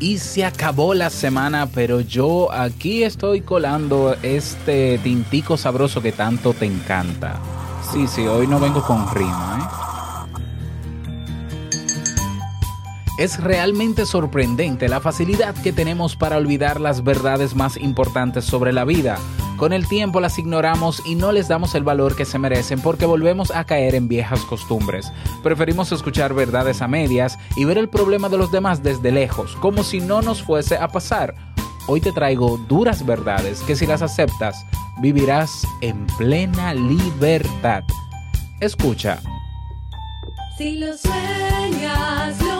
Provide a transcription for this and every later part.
y se acabó la semana, pero yo aquí estoy colando este tintico sabroso que tanto te encanta. Sí, sí, hoy no vengo con rima, ¿eh? Es realmente sorprendente la facilidad que tenemos para olvidar las verdades más importantes sobre la vida. Con el tiempo las ignoramos y no les damos el valor que se merecen porque volvemos a caer en viejas costumbres. Preferimos escuchar verdades a medias y ver el problema de los demás desde lejos, como si no nos fuese a pasar. Hoy te traigo duras verdades que si las aceptas, vivirás en plena libertad. Escucha. Si lo sueñas, lo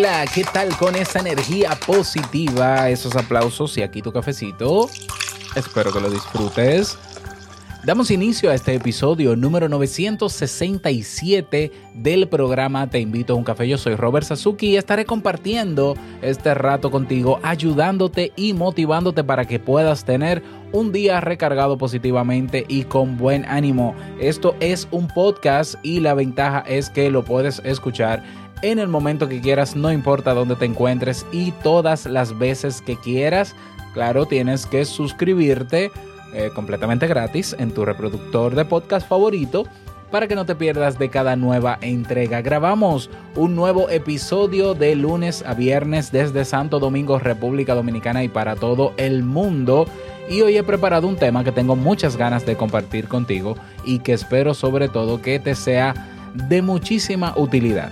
Hola, ¿qué tal con esa energía positiva? Esos aplausos y aquí tu cafecito. Espero que lo disfrutes. Damos inicio a este episodio número 967 del programa Te invito a un café. Yo soy Robert Sasuki y estaré compartiendo este rato contigo, ayudándote y motivándote para que puedas tener un día recargado positivamente y con buen ánimo. Esto es un podcast y la ventaja es que lo puedes escuchar en el momento que quieras, no importa dónde te encuentres y todas las veces que quieras. Claro, tienes que suscribirte eh, completamente gratis en tu reproductor de podcast favorito para que no te pierdas de cada nueva entrega. Grabamos un nuevo episodio de lunes a viernes desde Santo Domingo, República Dominicana y para todo el mundo. Y hoy he preparado un tema que tengo muchas ganas de compartir contigo y que espero sobre todo que te sea de muchísima utilidad.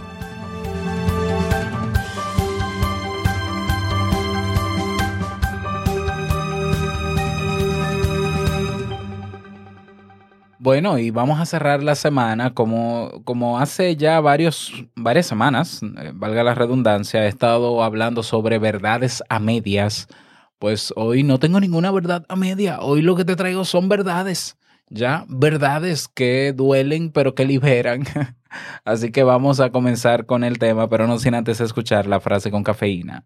Bueno, y vamos a cerrar la semana como, como hace ya varios, varias semanas, eh, valga la redundancia, he estado hablando sobre verdades a medias. Pues hoy no tengo ninguna verdad a media, hoy lo que te traigo son verdades, ya, verdades que duelen pero que liberan. Así que vamos a comenzar con el tema, pero no sin antes escuchar la frase con cafeína.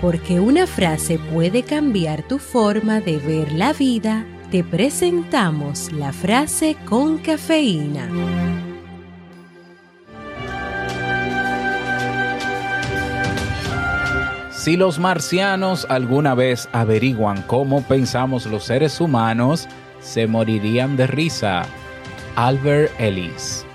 Porque una frase puede cambiar tu forma de ver la vida, te presentamos la frase con cafeína. Si los marcianos alguna vez averiguan cómo pensamos los seres humanos, se morirían de risa. Albert Ellis.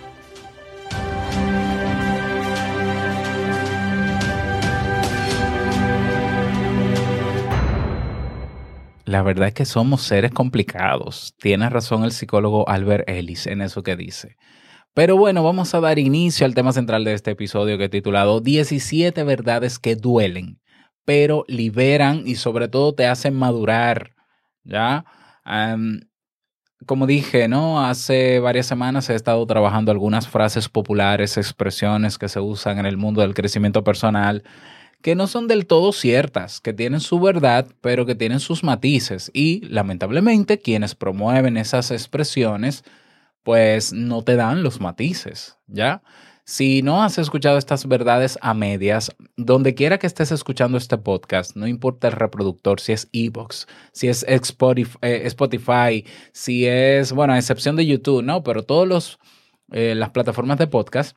La verdad es que somos seres complicados. Tiene razón el psicólogo Albert Ellis en eso que dice. Pero bueno, vamos a dar inicio al tema central de este episodio que he titulado 17 verdades que duelen, pero liberan y sobre todo te hacen madurar. ¿Ya? Como dije, ¿no? Hace varias semanas he estado trabajando algunas frases populares, expresiones que se usan en el mundo del crecimiento personal que no son del todo ciertas, que tienen su verdad, pero que tienen sus matices. Y lamentablemente quienes promueven esas expresiones, pues no te dan los matices, ¿ya? Si no has escuchado estas verdades a medias, donde quiera que estés escuchando este podcast, no importa el reproductor, si es Evox, si es Spotify, eh, Spotify, si es, bueno, a excepción de YouTube, ¿no? Pero todas eh, las plataformas de podcast,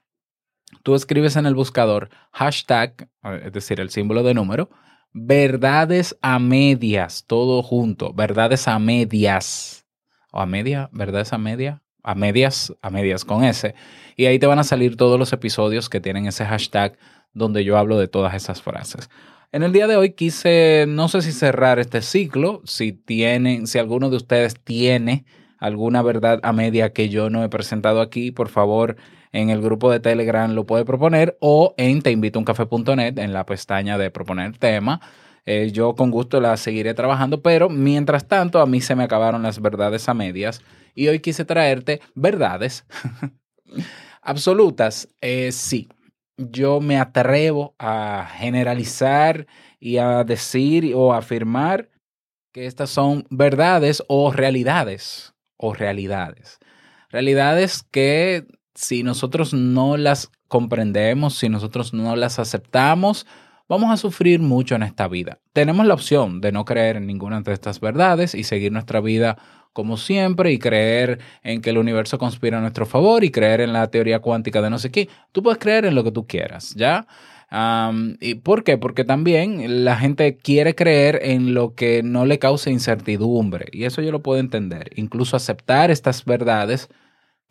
tú escribes en el buscador hashtag, es decir, el símbolo de número, verdades a medias, todo junto, verdades a medias, o a media, verdades a media, a medias, a medias con S. Y ahí te van a salir todos los episodios que tienen ese hashtag donde yo hablo de todas esas frases. En el día de hoy quise, no sé si cerrar este ciclo, si tienen, si alguno de ustedes tiene alguna verdad a media que yo no he presentado aquí, por favor, en el grupo de Telegram lo puede proponer o en teinvitouncafe.net en la pestaña de proponer tema. Eh, yo con gusto la seguiré trabajando, pero mientras tanto a mí se me acabaron las verdades a medias y hoy quise traerte verdades absolutas. Eh, sí, yo me atrevo a generalizar y a decir o afirmar que estas son verdades o realidades o realidades. Realidades que si nosotros no las comprendemos, si nosotros no las aceptamos, vamos a sufrir mucho en esta vida. Tenemos la opción de no creer en ninguna de estas verdades y seguir nuestra vida como siempre y creer en que el universo conspira a nuestro favor y creer en la teoría cuántica de no sé qué. Tú puedes creer en lo que tú quieras, ¿ya? ¿Y por qué? Porque también la gente quiere creer en lo que no le cause incertidumbre y eso yo lo puedo entender. Incluso aceptar estas verdades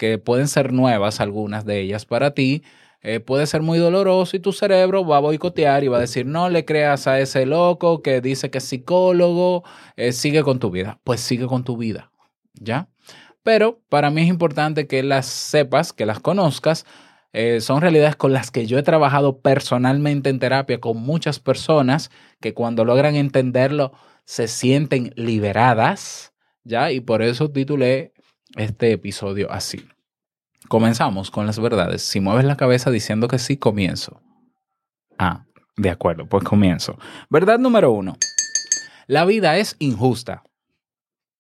que pueden ser nuevas, algunas de ellas para ti, eh, puede ser muy doloroso y tu cerebro va a boicotear y va a decir, no le creas a ese loco que dice que es psicólogo, eh, sigue con tu vida. Pues sigue con tu vida, ¿ya? Pero para mí es importante que las sepas, que las conozcas. Eh, son realidades con las que yo he trabajado personalmente en terapia con muchas personas que cuando logran entenderlo se sienten liberadas, ¿ya? Y por eso titulé este episodio así. Comenzamos con las verdades. Si mueves la cabeza diciendo que sí, comienzo. Ah, de acuerdo, pues comienzo. Verdad número uno. La vida es injusta.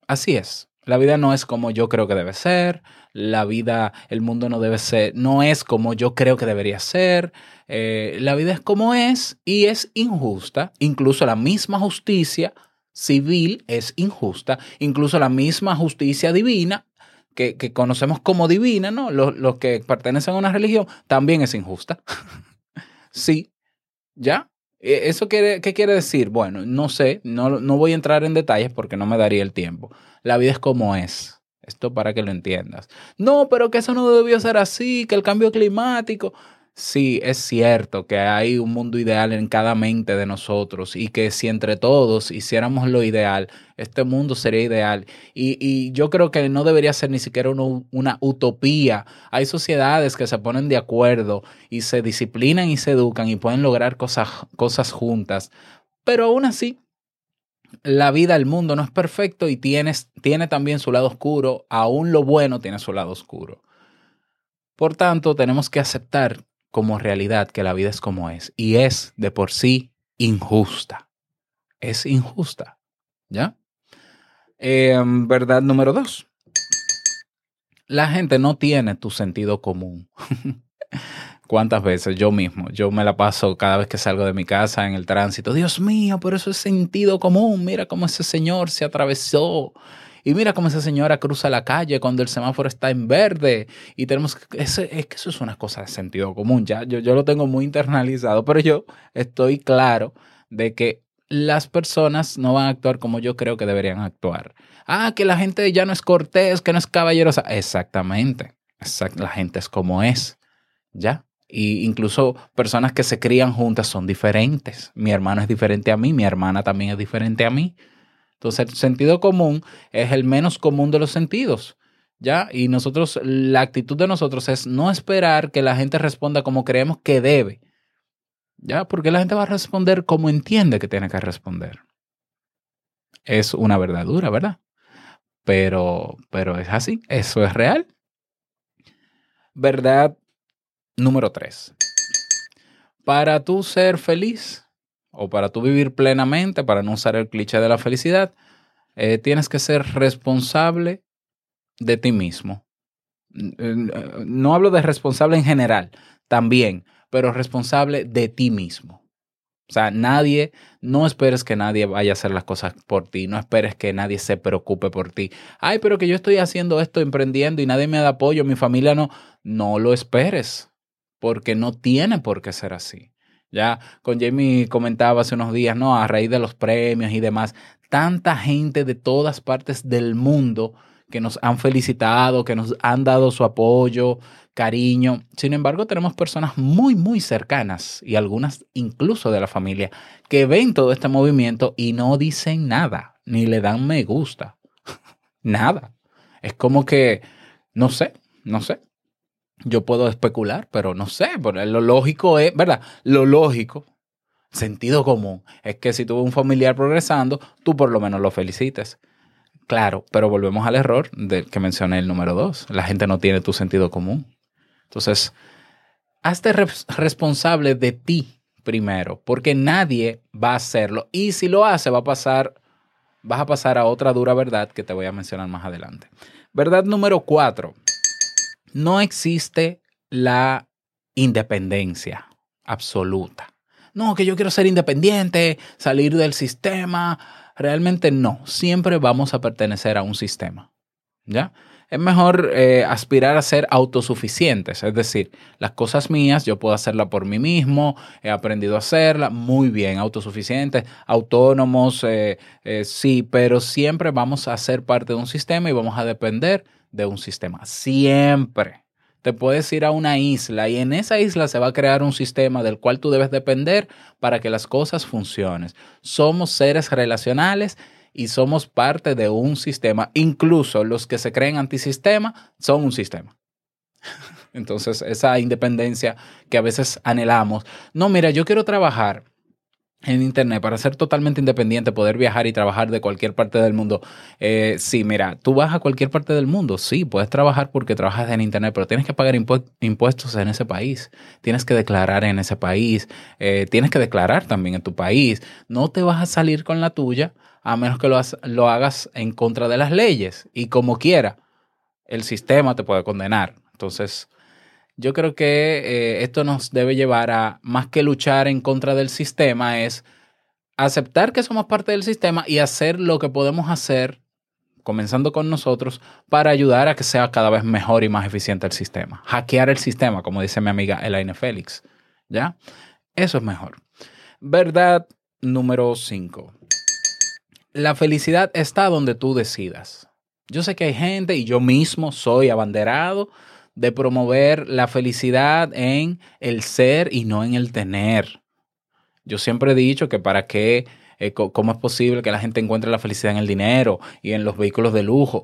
Así es. La vida no es como yo creo que debe ser. La vida, el mundo no debe ser, no es como yo creo que debería ser. Eh, la vida es como es y es injusta. Incluso la misma justicia civil es injusta. Incluso la misma justicia divina que, que conocemos como divina, ¿no? Los, los que pertenecen a una religión, también es injusta. sí, ¿ya? Eh, ¿Eso quiere, qué quiere decir? Bueno, no sé, no, no voy a entrar en detalles porque no me daría el tiempo. La vida es como es. Esto para que lo entiendas. No, pero que eso no debió ser así, que el cambio climático. Sí, es cierto que hay un mundo ideal en cada mente de nosotros y que si entre todos hiciéramos lo ideal, este mundo sería ideal. Y, yo creo que no debería ser ni siquiera una, utopía. Hay sociedades que se ponen de acuerdo y se disciplinan y se educan y pueden lograr cosas, cosas juntas. Pero aún así, la vida, el mundo no es perfecto y tiene también su lado oscuro. Aún lo bueno tiene su lado oscuro. Por tanto, tenemos que aceptar como realidad que la vida es como es y es de por sí injusta. Es injusta. ¿Ya? Eh, verdad número dos. La gente no tiene tu sentido común. ¿Cuántas veces yo mismo? Yo me la paso cada vez que salgo de mi casa en el tránsito. Dios mío, pero eso es sentido común. Mira cómo ese señor se atravesó y mira cómo esa señora cruza la calle cuando el semáforo está en verde. Y tenemos que. Ese, es que eso es una cosa de sentido común. Ya yo, yo lo tengo muy internalizado, pero yo estoy claro de que las personas no van a actuar como yo creo que deberían actuar. Ah, que la gente ya no es cortés, que no es caballerosa. Exactamente. Exact la gente es como es. ¿Ya? Y incluso personas que se crían juntas son diferentes. Mi hermano es diferente a mí, mi hermana también es diferente a mí. Entonces, el sentido común es el menos común de los sentidos. ¿Ya? Y nosotros, la actitud de nosotros es no esperar que la gente responda como creemos que debe. ¿Ya? Porque la gente va a responder como entiende que tiene que responder. Es una verdad dura, ¿verdad? Pero, pero es así, eso es real. Verdad número tres. Para tú ser feliz, o para tú vivir plenamente, para no usar el cliché de la felicidad, eh, tienes que ser responsable de ti mismo. No hablo de responsable en general, también, pero responsable de ti mismo. O sea, nadie, no esperes que nadie vaya a hacer las cosas por ti, no esperes que nadie se preocupe por ti. Ay, pero que yo estoy haciendo esto, emprendiendo y nadie me da apoyo, mi familia no. No lo esperes, porque no tiene por qué ser así. Ya con Jamie comentaba hace unos días, ¿no? A raíz de los premios y demás, tanta gente de todas partes del mundo que nos han felicitado, que nos han dado su apoyo, cariño. Sin embargo, tenemos personas muy, muy cercanas y algunas incluso de la familia que ven todo este movimiento y no dicen nada, ni le dan me gusta. nada. Es como que, no sé, no sé. Yo puedo especular, pero no sé, pero lo lógico es, ¿verdad? Lo lógico, sentido común, es que si tuvo un familiar progresando, tú por lo menos lo felicites. Claro, pero volvemos al error del que mencioné el número dos. La gente no tiene tu sentido común. Entonces, hazte res- responsable de ti primero, porque nadie va a hacerlo. Y si lo hace, va a pasar, vas a pasar a otra dura verdad que te voy a mencionar más adelante. Verdad número cuatro. No existe la independencia absoluta. No, que yo quiero ser independiente, salir del sistema. Realmente no. Siempre vamos a pertenecer a un sistema. ¿Ya? Es mejor eh, aspirar a ser autosuficientes, es decir, las cosas mías yo puedo hacerlas por mí mismo, he aprendido a hacerlas muy bien, autosuficientes, autónomos, eh, eh, sí, pero siempre vamos a ser parte de un sistema y vamos a depender de un sistema, siempre. Te puedes ir a una isla y en esa isla se va a crear un sistema del cual tú debes depender para que las cosas funcionen. Somos seres relacionales y somos parte de un sistema. Incluso los que se creen antisistema son un sistema. Entonces, esa independencia que a veces anhelamos. No, mira, yo quiero trabajar en Internet para ser totalmente independiente, poder viajar y trabajar de cualquier parte del mundo. Eh, sí, mira, tú vas a cualquier parte del mundo, sí, puedes trabajar porque trabajas en Internet, pero tienes que pagar impu- impuestos en ese país, tienes que declarar en ese país, eh, tienes que declarar también en tu país. No te vas a salir con la tuya a menos que lo, has- lo hagas en contra de las leyes y como quiera, el sistema te puede condenar. Entonces, yo creo que eh, esto nos debe llevar a, más que luchar en contra del sistema, es aceptar que somos parte del sistema y hacer lo que podemos hacer, comenzando con nosotros, para ayudar a que sea cada vez mejor y más eficiente el sistema. Hackear el sistema, como dice mi amiga Elaine Félix. ¿Ya? Eso es mejor. Verdad número 5. La felicidad está donde tú decidas. Yo sé que hay gente, y yo mismo soy abanderado, de promover la felicidad en el ser y no en el tener. Yo siempre he dicho que para qué, eh, cómo es posible que la gente encuentre la felicidad en el dinero y en los vehículos de lujo,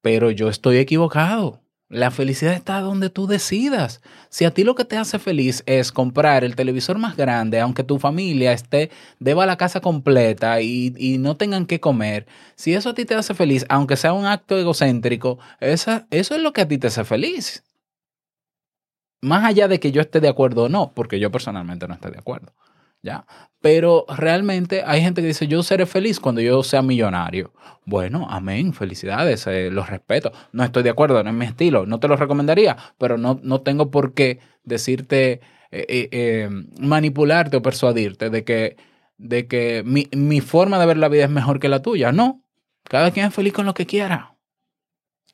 pero yo estoy equivocado. La felicidad está donde tú decidas. Si a ti lo que te hace feliz es comprar el televisor más grande, aunque tu familia esté, deba la casa completa y, y no tengan que comer, si eso a ti te hace feliz, aunque sea un acto egocéntrico, esa, eso es lo que a ti te hace feliz. Más allá de que yo esté de acuerdo o no, porque yo personalmente no estoy de acuerdo. Pero realmente hay gente que dice, yo seré feliz cuando yo sea millonario. Bueno, amén, felicidades, eh, los respeto. No estoy de acuerdo, no es mi estilo, no te lo recomendaría, pero no, no tengo por qué decirte, eh, eh, manipularte o persuadirte de que, de que mi, mi forma de ver la vida es mejor que la tuya. No, cada quien es feliz con lo que quiera.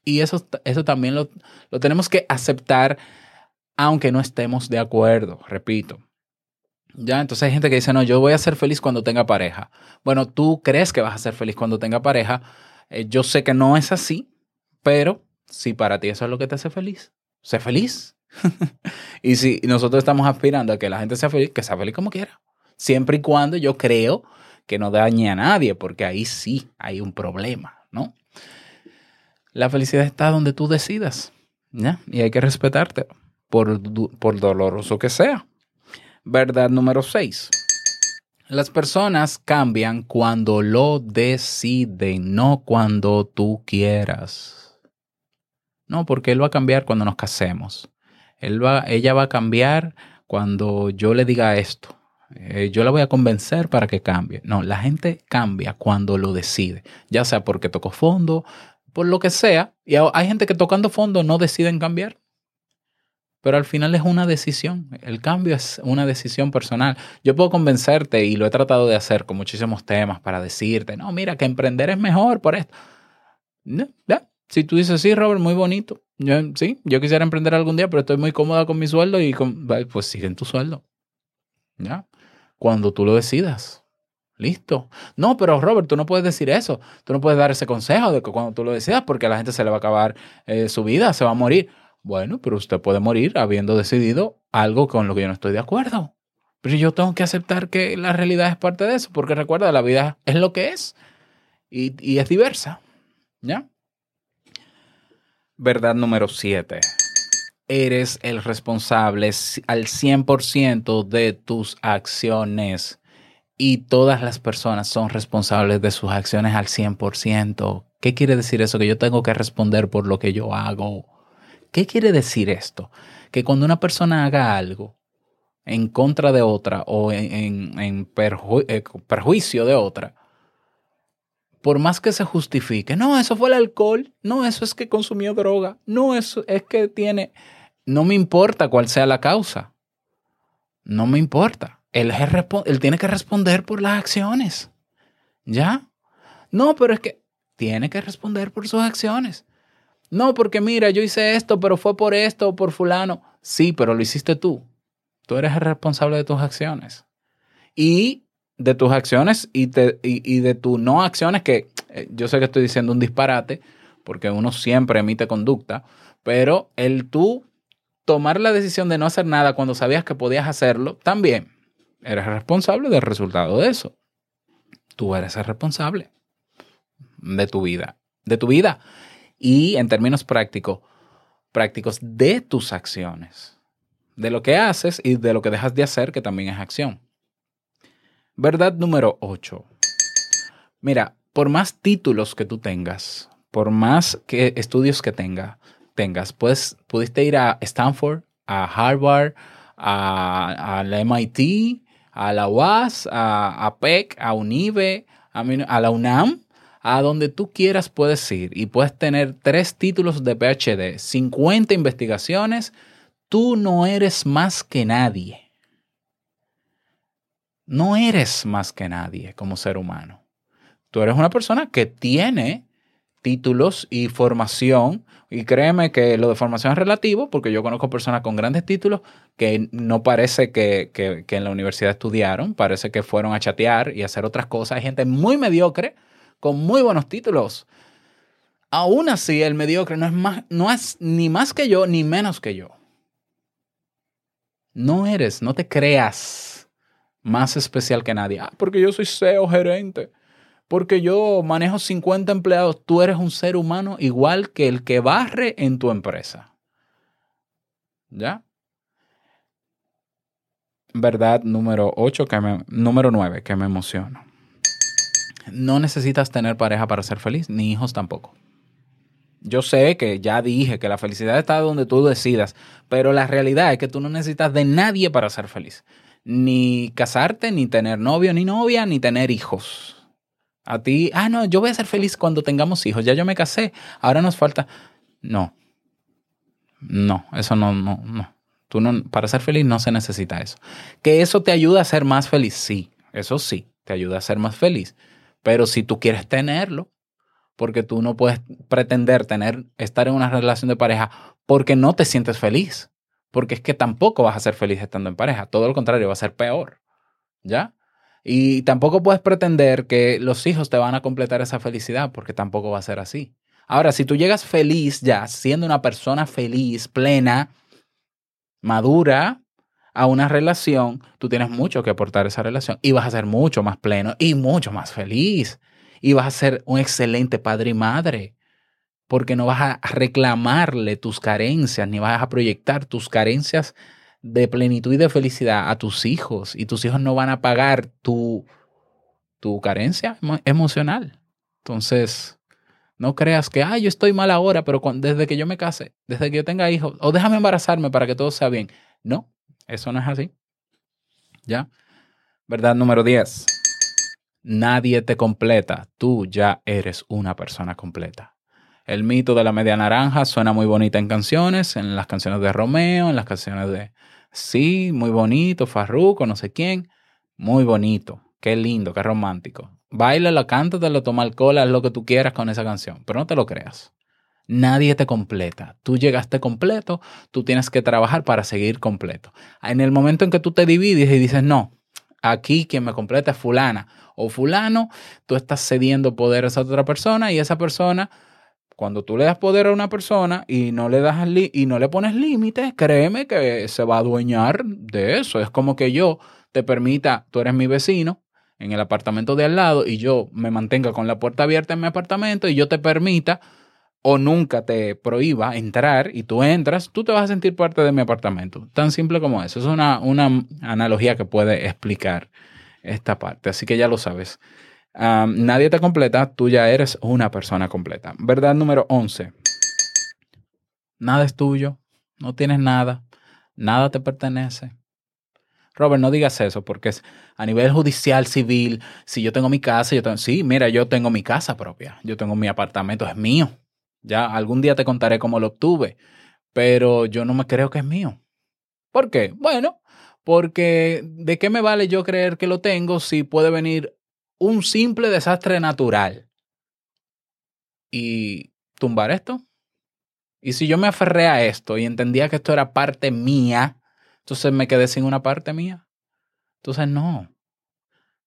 Y eso, eso también lo, lo tenemos que aceptar, aunque no estemos de acuerdo, repito. Ya, entonces hay gente que dice, no, yo voy a ser feliz cuando tenga pareja. Bueno, tú crees que vas a ser feliz cuando tenga pareja. Eh, yo sé que no es así, pero si para ti eso es lo que te hace feliz, sé feliz. y si nosotros estamos aspirando a que la gente sea feliz, que sea feliz como quiera. Siempre y cuando yo creo que no dañe a nadie, porque ahí sí hay un problema, ¿no? La felicidad está donde tú decidas, ¿ya? Y hay que respetarte, por, por doloroso que sea. Verdad número 6. Las personas cambian cuando lo deciden, no cuando tú quieras. No, porque él va a cambiar cuando nos casemos. Ella va a cambiar cuando yo le diga esto. Eh, yo la voy a convencer para que cambie. No, la gente cambia cuando lo decide, ya sea porque tocó fondo, por lo que sea. Y hay gente que tocando fondo no deciden cambiar. Pero al final es una decisión. El cambio es una decisión personal. Yo puedo convencerte, y lo he tratado de hacer con muchísimos temas, para decirte, no, mira, que emprender es mejor por esto. No, ya. Si tú dices, sí, Robert, muy bonito. Yo, sí, yo quisiera emprender algún día, pero estoy muy cómoda con mi sueldo y con, pues sigue en tu sueldo. ¿Ya? Cuando tú lo decidas. Listo. No, pero Robert, tú no puedes decir eso. Tú no puedes dar ese consejo de que cuando tú lo decidas, porque a la gente se le va a acabar eh, su vida, se va a morir. Bueno, pero usted puede morir habiendo decidido algo con lo que yo no estoy de acuerdo. Pero yo tengo que aceptar que la realidad es parte de eso, porque recuerda, la vida es lo que es y, es diversa. ¿Ya? Verdad número 7. Eres el responsable al 100% de tus acciones y todas las personas son responsables de sus acciones al 100%. ¿Qué quiere decir eso? Que yo tengo que responder por lo que yo hago. ¿Qué quiere decir esto? Que cuando una persona haga algo en contra de otra o en, eh, perjuicio de otra, por más que se justifique, no, eso fue el alcohol, no, eso es que consumió droga, no, eso es que tiene, no me importa cuál sea la causa, no me importa, él, él tiene que responder por las acciones, ¿ya? No, pero es que tiene que responder por sus acciones. No, porque mira, yo hice esto, pero fue por esto o por fulano. Sí, pero lo hiciste tú. Tú eres el responsable de tus acciones. Y de tus acciones y, de tus no acciones, que eh, yo sé que estoy diciendo un disparate, porque uno siempre emite conducta, pero el tú tomar la decisión de no hacer nada cuando sabías que podías hacerlo, también eres responsable del resultado de eso. Tú eres el responsable de tu vida, de tu vida y en términos prácticos, prácticos de tus acciones, de lo que haces y de lo que dejas de hacer, que también es acción. Verdad número 8. Mira, por más títulos que tú tengas, por más que estudios que tenga, tengas, pues pudiste ir a Stanford, a Harvard, a, la MIT, a la UAS, a, a PEC, a UNIBE, a, a la UNAM, a donde tú quieras puedes ir y puedes tener tres títulos de PhD, 50 investigaciones, tú no eres más que nadie. No eres más que nadie como ser humano. Tú eres una persona que tiene títulos y formación, y créeme que lo de formación es relativo, porque yo conozco personas con grandes títulos que no parece que, que- en la universidad estudiaron, parece que fueron a chatear y hacer otras cosas. Hay gente muy mediocre con muy buenos títulos. Aún así, el mediocre no es, más, no es ni más que yo ni menos que yo. No eres, no te creas más especial que nadie. Ah, porque yo soy CEO gerente. Porque yo manejo 50 empleados. Tú eres un ser humano igual que el que barre en tu empresa. ¿Ya? Verdad número 8, que me, número 9, que me emociona. No necesitas tener pareja para ser feliz, ni hijos tampoco. Yo sé que ya dije que la felicidad está donde tú decidas, pero la realidad es que tú no necesitas de nadie para ser feliz. Ni casarte, ni tener novio, ni novia, ni tener hijos. A ti, ah, no, yo voy a ser feliz cuando tengamos hijos. Ya yo me casé, ahora nos falta. No. No, eso no, no, no. Tú no, para ser feliz no se necesita eso. Que eso te ayuda a ser más feliz, sí. Eso sí, te ayuda a ser más feliz. Pero si tú quieres tenerlo, porque tú no puedes pretender tener, estar en una relación de pareja porque no te sientes feliz. Porque es que tampoco vas a ser feliz estando en pareja. Todo lo contrario, va a ser peor. ¿Ya? Y tampoco puedes pretender que los hijos te van a completar esa felicidad porque tampoco va a ser así. Ahora, si tú llegas feliz ya, siendo una persona feliz, plena, madura, a una relación, tú tienes mucho que aportar a esa relación y vas a ser mucho más pleno y mucho más feliz. Y vas a ser un excelente padre y madre porque no vas a reclamarle tus carencias ni vas a proyectar tus carencias de plenitud y de felicidad a tus hijos y tus hijos no van a pagar tu, tu carencia emo- emocional. Entonces, no creas que, ay, yo estoy mal ahora, pero desde que yo me case, desde que yo tenga hijos, o déjame embarazarme para que todo sea bien. No, eso no es así. ¿Ya? Verdad número 10. Nadie te completa. Tú ya eres una persona completa. El mito de la media naranja suena muy bonita en canciones, en las canciones de Romeo, en las canciones de... Sí, muy bonito, Farruko, no sé quién. Muy bonito. Qué lindo, qué romántico. Báilalo, cántatelo, toma alcohol, haz lo que tú quieras con esa canción, pero no te lo creas. Nadie te completa. Tú llegaste completo, tú tienes que trabajar para seguir completo. En el momento en que tú te divides y dices, no, aquí quien me completa es fulana o fulano, tú estás cediendo poderes a otra persona y esa persona, cuando tú le das poder a una persona y no le das y no le pones límites, créeme que se va a adueñar de eso. Es como que yo te permita, tú eres mi vecino en el apartamento de al lado y yo me mantenga con la puerta abierta en mi apartamento y yo te permita o nunca te prohíba entrar y tú entras, tú te vas a sentir parte de mi apartamento. Tan simple como eso. Es una, una analogía que puede explicar esta parte. Así que ya lo sabes. Nadie te completa, tú ya eres una persona completa. Verdad número 11. Nada es tuyo, no tienes nada, nada te pertenece. Robert, no digas eso porque es a nivel judicial, civil, si yo tengo mi casa, yo tengo, sí, mira, yo tengo mi casa propia, yo tengo mi apartamento, es mío. Ya algún día te contaré cómo lo obtuve, pero yo no me creo que es mío. ¿Por qué? Bueno, porque ¿de qué me vale yo creer que lo tengo si puede venir un simple desastre natural y tumbar esto? Y si yo me aferré a esto y entendía que esto era parte mía, entonces me quedé sin una parte mía. Entonces no.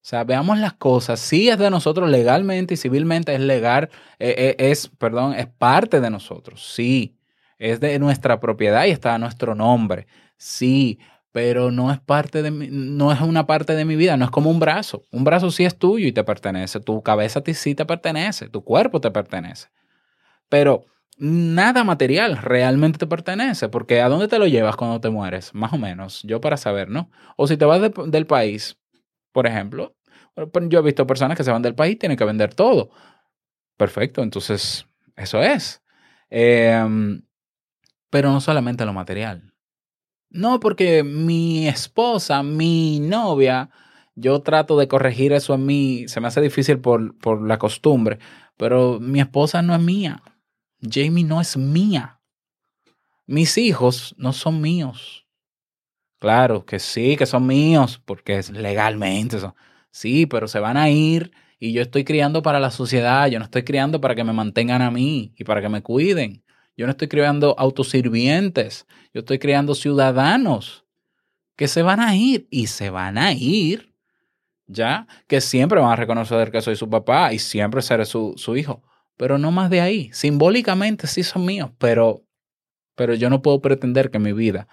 O sea, veamos las cosas. Sí es de nosotros legalmente y civilmente, es legal, eh, eh, es, perdón, es parte de nosotros. Sí, es de nuestra propiedad y está a nuestro nombre. Sí, pero no es parte de mi, no es una parte de mi vida, no es como un brazo. Un brazo sí es tuyo y te pertenece. Tu cabeza sí te pertenece, tu cuerpo te pertenece. Pero nada material realmente te pertenece, porque ¿a dónde te lo llevas cuando te mueres? Más o menos, yo para saber, ¿no? O si te vas de- del país, por ejemplo, bueno, yo he visto personas que se van del país y tienen que vender todo. Perfecto, entonces eso es. Em, pero no solamente lo material. No, porque mi esposa, mi novia, yo trato de corregir eso en mí, se me hace difícil por, por la costumbre, pero mi esposa no es mía. Jamie no es mía. Mis hijos no son míos. Claro que sí, que son míos, porque es legalmente son. Sí, pero se van a ir y yo estoy criando para la sociedad, yo no estoy criando para que me mantengan a mí y para que me cuiden. Yo no estoy creando autosirvientes, yo estoy creando ciudadanos que se van a ir y se van a ir, ¿ya? Que siempre van a reconocer que soy su papá y siempre seré su, su hijo, pero no más de ahí. Simbólicamente sí son míos, pero, pero yo no puedo pretender que mi vida,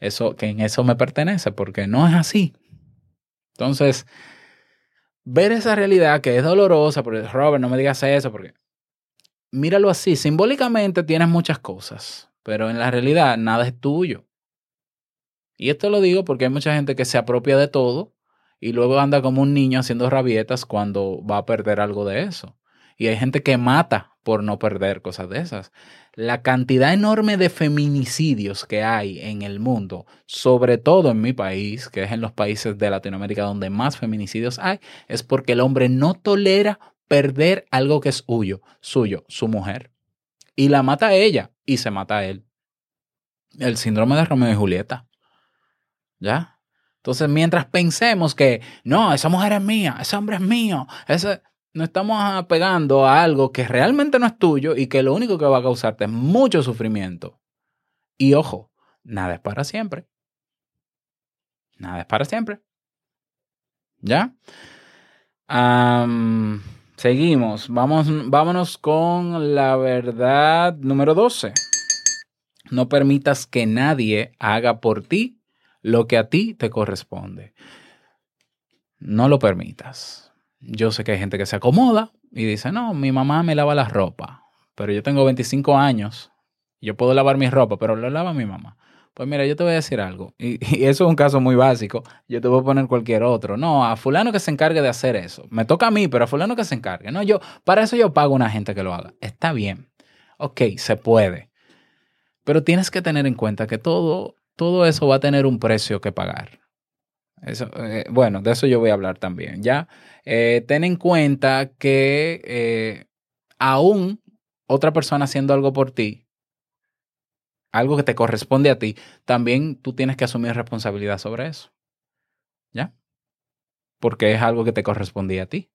eso, que en eso me pertenece, porque no es así. Entonces, ver esa realidad que es dolorosa, porque Robert, no me digas eso, porque míralo así, simbólicamente tienes muchas cosas, pero en la realidad nada es tuyo. Y esto lo digo porque hay mucha gente que se apropia de todo y luego anda como un niño haciendo rabietas cuando va a perder algo de eso. Y hay gente que mata por no perder cosas de esas. La cantidad enorme de feminicidios que hay en el mundo, sobre todo en mi país, que es en los países de Latinoamérica donde más feminicidios hay, es porque el hombre no tolera perder algo que es suyo, suyo, su mujer. Y la mata a ella y se mata a él. El síndrome de Romeo y Julieta. ¿Ya? Entonces, mientras pensemos que no, esa mujer es mía, ese hombre es mío, ese, nos estamos apegando a algo que realmente no es tuyo y que lo único que va a causarte es mucho sufrimiento. Y ojo, nada es para siempre. Nada es para siempre. ¿Ya? Seguimos. Vamos, vámonos con la verdad número 12. No permitas que nadie haga por ti lo que a ti te corresponde. No lo permitas. Yo sé que hay gente que se acomoda y dice, no, mi mamá me lava la ropa, pero yo tengo 25 años, yo puedo lavar mi ropa, pero lo lava mi mamá. Pues mira, yo te voy a decir algo, y, y eso es un caso muy básico, yo te voy a poner cualquier otro. No, a fulano que se encargue de hacer eso. Me toca a mí, pero a fulano que se encargue. No, yo, para eso yo pago a una gente que lo haga. Está bien. Ok, se puede. Pero tienes que tener en cuenta que todo, todo eso va a tener un precio que pagar. Eso, eh, bueno, de eso yo voy a hablar también. Ya, Eh, ten en cuenta que eh, aún otra persona haciendo algo por ti, algo que te corresponde a ti, también tú tienes que asumir responsabilidad sobre eso. ¿Ya? Porque es algo que te correspondía a ti.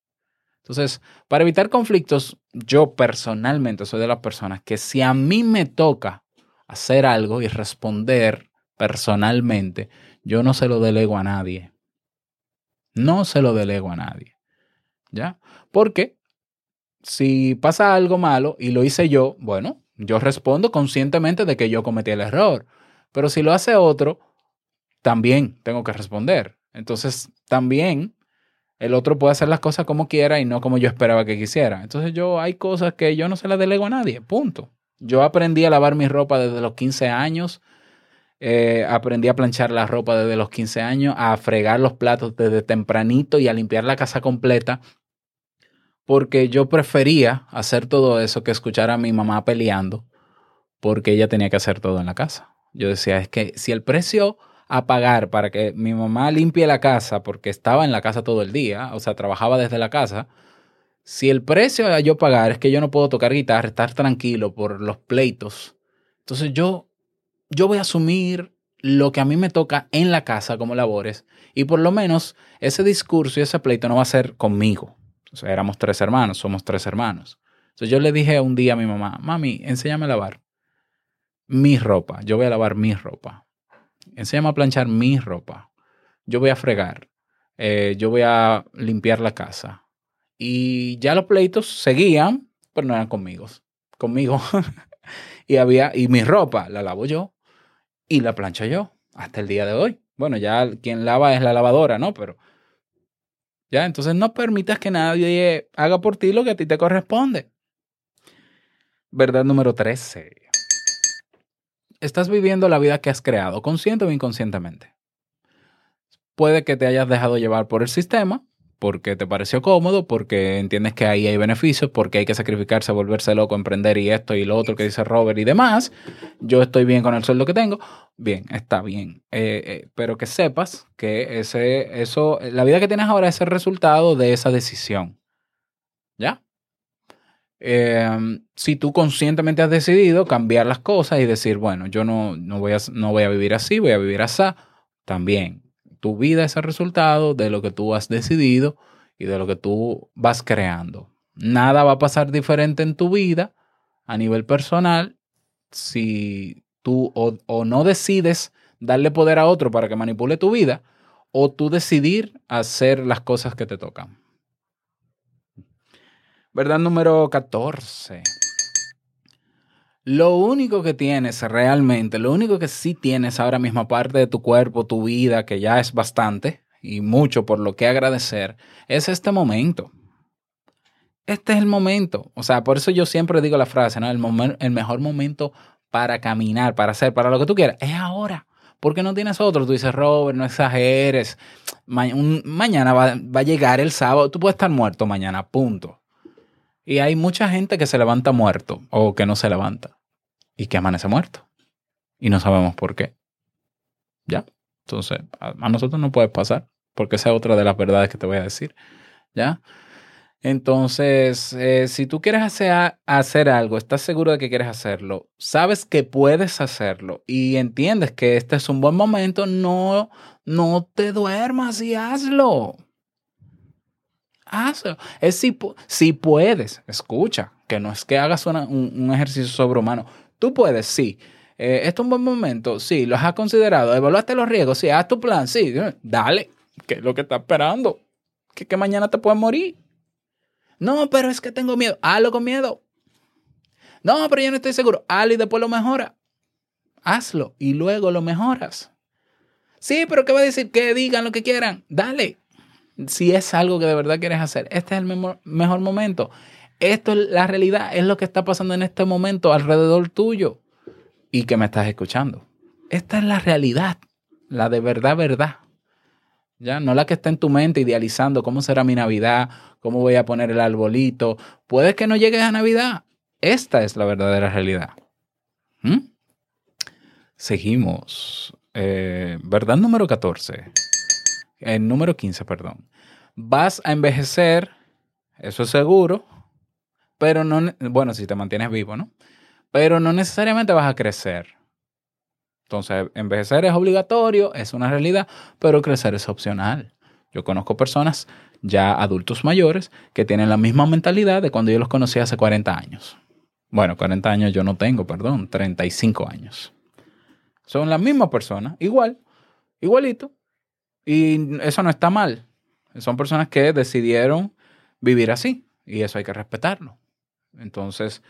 Entonces, para evitar conflictos, yo personalmente soy de las personas que si a mí me toca hacer algo y responder personalmente, yo no se lo delego a nadie. No se lo delego a nadie. ¿Ya? Porque si pasa algo malo y lo hice yo, bueno, yo respondo conscientemente de que yo cometí el error. Pero si lo hace otro, también tengo que responder. Entonces, también el otro puede hacer las cosas como quiera y no como yo esperaba que quisiera. Entonces, yo hay cosas que yo no se las delego a nadie, punto. Yo aprendí a lavar mi ropa desde los 15 años. Eh, aprendí a planchar la ropa desde los 15 años, a fregar los platos desde tempranito y a limpiar la casa completa porque yo prefería hacer todo eso que escuchar a mi mamá peleando, porque ella tenía que hacer todo en la casa. Yo decía, es que si el precio a pagar para que mi mamá limpie la casa, porque estaba en la casa todo el día, o sea, trabajaba desde la casa, si el precio a yo pagar es que yo no puedo tocar guitarra, estar tranquilo por los pleitos, entonces yo, yo voy a asumir lo que a mí me toca en la casa como labores, y por lo menos ese discurso y ese pleito no va a ser conmigo. O sea, éramos tres hermanos, somos tres hermanos. Entonces yo le dije un día a mi mamá, mami, enséñame a lavar mi ropa. Yo voy a lavar mi ropa. Enséñame a planchar mi ropa. Yo voy a fregar. Eh, yo voy a limpiar la casa. Y ya los pleitos seguían, pero no eran conmigo. Conmigo. y había, y mi ropa la lavo yo y la plancho yo hasta el día de hoy. Bueno, ya quien lava es la lavadora, ¿no? Pero ya, entonces no permitas que nadie haga por ti lo que a ti te corresponde. Verdad número 13. Estás viviendo la vida que has creado, consciente o inconscientemente. Puede que te hayas dejado llevar por el sistema, porque te pareció cómodo, porque entiendes que ahí hay beneficios, porque hay que sacrificarse, volverse loco, emprender y esto y lo otro que dice Robert y demás. Yo estoy bien con el sueldo que tengo. Bien, está bien. Eh, eh, pero que sepas que ese, eso, la vida que tienes ahora es el resultado de esa decisión. ¿Ya? Eh, si tú conscientemente has decidido cambiar las cosas y decir, bueno, yo no, no, voy, a, no voy a vivir así, voy a vivir así, también. Tu vida es el resultado de lo que tú has decidido y de lo que tú vas creando. Nada va a pasar diferente en tu vida a nivel personal si tú o, o no decides darle poder a otro para que manipule tu vida o tú decidir hacer las cosas que te tocan. Verdad número 14. Lo único que tienes realmente, lo único que sí tienes ahora mismo, aparte de tu cuerpo, tu vida, que ya es bastante y mucho por lo que agradecer, es este momento. Este es el momento. O sea, por eso yo siempre digo la frase, ¿no? El, el mejor momento para caminar, para hacer, para lo que tú quieras, es ahora. Porque no tienes otro. Tú dices, Robert, no exageres. Mañana va, va a llegar el sábado. Tú puedes estar muerto mañana, punto. Y hay mucha gente que se levanta muerto o que no se levanta y que amanece muerto. Y no sabemos por qué. ¿Ya? Entonces, a, nosotros no puede pasar porque esa es otra de las verdades que te voy a decir. ¿Ya? Entonces, eh, si tú quieres hacer, hacer algo, estás seguro de que quieres hacerlo, sabes que puedes hacerlo y entiendes que este es un buen momento, no, no te duermas y hazlo. Hazlo. Es si, si puedes, escucha, que no es que hagas una- un, un ejercicio sobrehumano. Tú puedes, sí. Eh, ¿Esto es un buen momento? Sí. ¿Los has considerado? ¿Evaluaste los riesgos? Sí. ¿Haz tu plan? Sí. Dale. ¿Qué es lo que estás esperando? Que, que mañana te puedes morir. No, pero es que tengo miedo. Hazlo con miedo. No, pero yo no estoy seguro. Hazlo y después lo mejora. Hazlo y luego lo mejoras. Sí, pero ¿qué va a decir? Que digan lo que quieran. Dale si es algo que de verdad quieres hacer, este es el mejor, momento. Esto es la realidad, es lo que está pasando en este momento alrededor tuyo y que me estás escuchando. Esta es la realidad, la de verdad, verdad. Ya, no la que está en tu mente idealizando cómo será mi Navidad, cómo voy a poner el arbolito. Puede que no llegues a Navidad. Esta es la verdadera realidad. ¿Mm? Seguimos. Eh, verdad número 14 el número 15, perdón. Vas a envejecer, eso es seguro, pero no, bueno, si te mantienes vivo, ¿no? Pero no necesariamente vas a crecer. Entonces, envejecer es obligatorio, es una realidad, pero crecer es opcional. Yo conozco personas ya adultos mayores que tienen la misma mentalidad de cuando yo los conocí hace 40 años. Bueno, 40 años yo no tengo, perdón, 35 años. Son las mismas personas, igual, igualito. Y eso no está mal. Son personas que decidieron vivir así y eso hay que respetarlo. Entonces,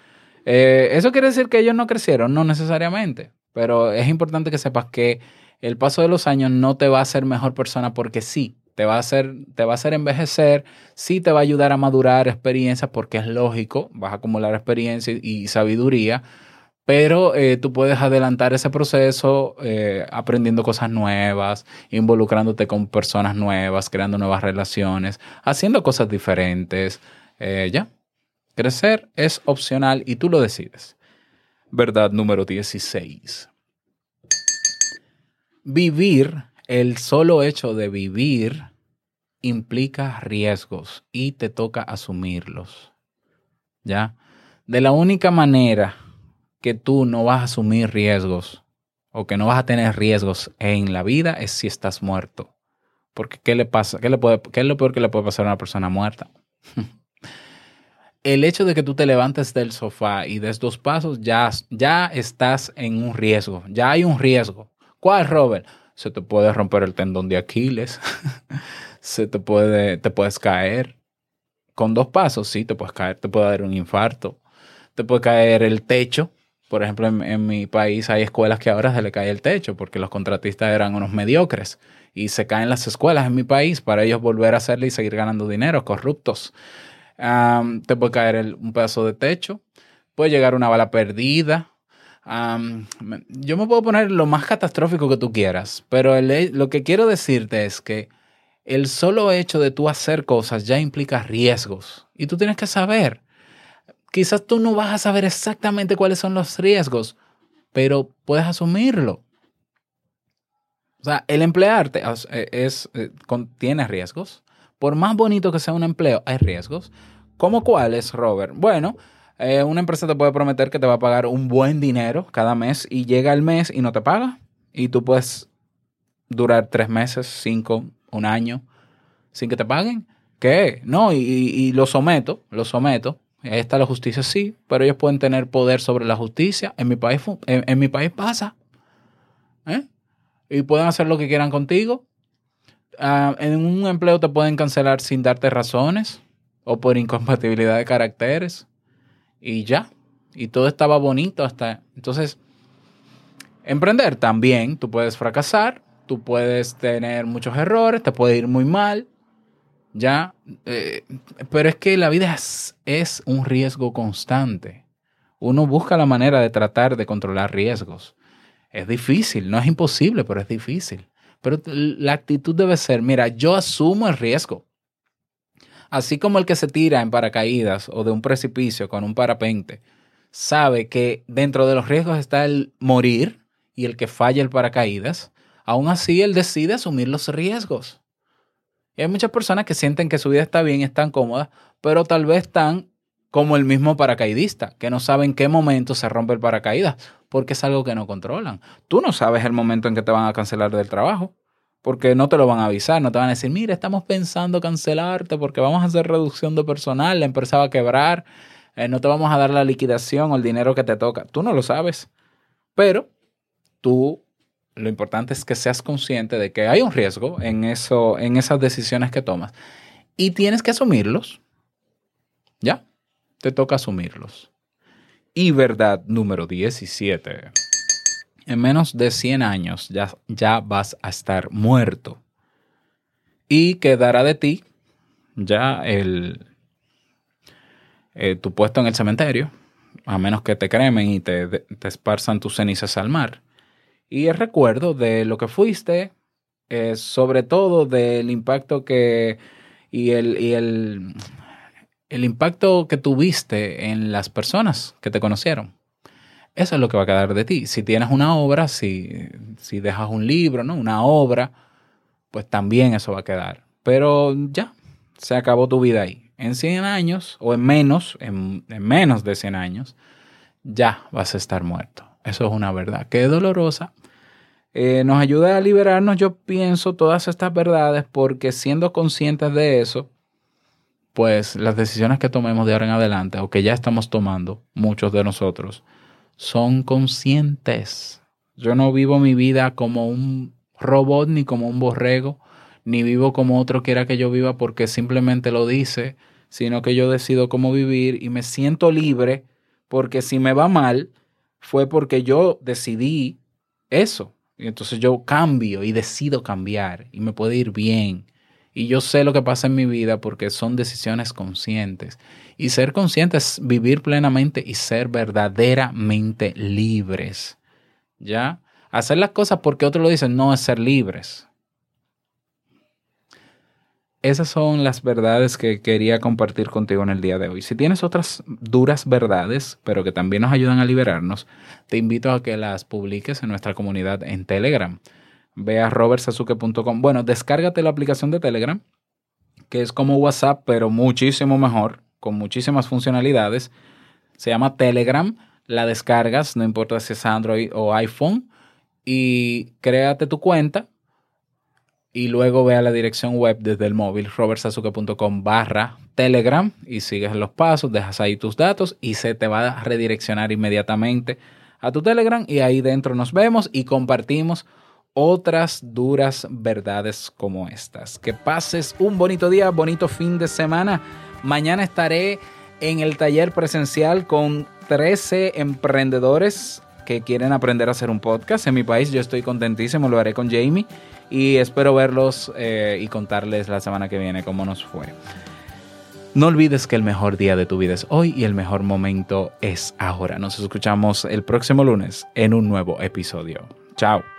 eh, ¿eso quiere decir que ellos no crecieron? No necesariamente, pero es importante que sepas que el paso de los años no te va a hacer mejor persona porque sí, te va a hacer, te va a hacer envejecer, sí te va a ayudar a madurar experiencias porque es lógico, vas a acumular experiencia y, y sabiduría, pero eh, tú puedes adelantar ese proceso eh, aprendiendo cosas nuevas, involucrándote con personas nuevas, creando nuevas relaciones, haciendo cosas diferentes. Eh, ya, crecer es opcional y tú lo decides. Verdad número 16. Vivir, el solo hecho de vivir implica riesgos y te toca asumirlos. ¿Ya? De la única manera que tú no vas a asumir riesgos o que no vas a tener riesgos en la vida es si estás muerto. Porque ¿qué le pasa? ¿Qué, le puede, qué es lo peor que le puede pasar a una persona muerta? El hecho de que tú te levantes del sofá y des dos pasos, ya, ya estás en un riesgo. Ya hay un riesgo. ¿Cuál, Robert? Se te puede romper el tendón de Aquiles. Se te puede, te puedes caer. Con dos pasos, sí, te puedes caer. Te puede dar un infarto. Te puede caer el techo. Por ejemplo, en, mi país hay escuelas que ahora se le cae el techo porque los contratistas eran unos mediocres y se caen las escuelas en mi país para ellos volver a hacerle y seguir ganando dinero, corruptos. Te puede caer un pedazo de techo, puede llegar una bala perdida. Yo me puedo poner lo más catastrófico que tú quieras, pero lo que quiero decirte es que el solo hecho de tú hacer cosas ya implica riesgos y tú tienes que saber Quizás tú no vas a saber exactamente cuáles son los riesgos, pero puedes asumirlo. O sea, el emplearte es, es, tiene riesgos. Por más bonito que sea un empleo, hay riesgos. ¿Cómo cuáles, Robert? Bueno, eh, una empresa te puede prometer que te va a pagar un buen dinero cada mes y llega el mes y no te paga. Y tú puedes durar tres meses, cinco, un año sin que te paguen. ¿Qué? No, y, lo someto, lo someto está la justicia, sí, pero ellos pueden tener poder sobre la justicia. En mi país, en, mi país pasa. ¿Eh? Y pueden hacer lo que quieran contigo. Uh, en un empleo te pueden cancelar sin darte razones o por incompatibilidad de caracteres. Y ya. Y todo estaba bonito hasta. Entonces, emprender también. Tú puedes fracasar, tú puedes tener muchos errores, te puede ir muy mal. Ya, eh, pero es que la vida es, es, un riesgo constante. Uno busca la manera de tratar de controlar riesgos. Es difícil, no es imposible, pero es difícil. Pero la actitud debe ser, mira, yo asumo el riesgo. Así como el que se tira en paracaídas o de un precipicio con un parapente, sabe que dentro de los riesgos está el morir y el que falla el paracaídas, aún así él decide asumir los riesgos. Y hay muchas personas que sienten que su vida está bien, están cómodas, pero tal vez están como el mismo paracaidista, que no saben qué momento se rompe el paracaídas, porque es algo que no controlan. Tú no sabes el momento en que te van a cancelar del trabajo, porque no te lo van a avisar, no te van a decir, mira, estamos pensando cancelarte porque vamos a hacer reducción de personal, la empresa va a quebrar, eh, no te vamos a dar la liquidación o el dinero que te toca. Tú no lo sabes, pero tú lo importante es que seas consciente de que hay un riesgo en, eso, en esas decisiones que tomas y tienes que asumirlos. ¿Ya? Te toca asumirlos. Y verdad número 17. En menos de 100 años ya, ya vas a estar muerto. Y quedará de ti ya el, eh, tu puesto en el cementerio, a menos que te cremen y te, te esparzan tus cenizas al mar y el recuerdo de lo que fuiste, sobre todo del impacto que y el, y el, el impacto que tuviste en las personas que te conocieron. Eso es lo que va a quedar de ti. Si tienes una obra, si, si dejas un libro, ¿no? Una obra, pues también eso va a quedar. Pero ya, se acabó tu vida ahí. En 100 años, o en menos, en, en menos de 100 años, ya vas a estar muerto. Eso es una verdad que es dolorosa. Eh, nos ayuda a liberarnos, yo pienso, todas estas verdades porque siendo conscientes de eso, pues las decisiones que tomemos de ahora en adelante o que ya estamos tomando, muchos de nosotros, son conscientes. Yo no vivo mi vida como un robot ni como un borrego, ni vivo como otro quiera que yo viva porque simplemente lo dice, sino que yo decido cómo vivir y me siento libre porque si me va mal fue porque yo decidí eso. Y entonces yo cambio y decido cambiar y me puede ir bien. Y yo sé lo que pasa en mi vida porque son decisiones conscientes. Y ser consciente es vivir plenamente y ser verdaderamente libres. ¿Ya? Hacer las cosas porque otros lo dicen no es ser libres. Esas son las verdades que quería compartir contigo en el día de hoy. Si tienes otras duras verdades, pero que también nos ayudan a liberarnos, te invito a que las publiques en nuestra comunidad en Telegram. Ve a. Bueno, descárgate la aplicación de Telegram, que es como WhatsApp, pero muchísimo mejor, con muchísimas funcionalidades. Se llama Telegram. La descargas, no importa si es Android o iPhone, y créate tu cuenta y luego ve a la dirección web desde el móvil robertsazuke.com barra telegram y sigues los pasos, dejas ahí tus datos y se te va a redireccionar inmediatamente a tu telegram y ahí dentro nos vemos y compartimos otras duras verdades como estas. Que pases un bonito día, bonito fin de semana. Mañana estaré en el taller presencial con 13 emprendedores que quieren aprender a hacer un podcast en mi país. Yo estoy contentísimo, lo haré con Jamie y espero verlos eh, y contarles la semana que viene cómo nos fue. No olvides que el mejor día de tu vida es hoy y el mejor momento es ahora. Nos escuchamos el próximo lunes en un nuevo episodio. Chao.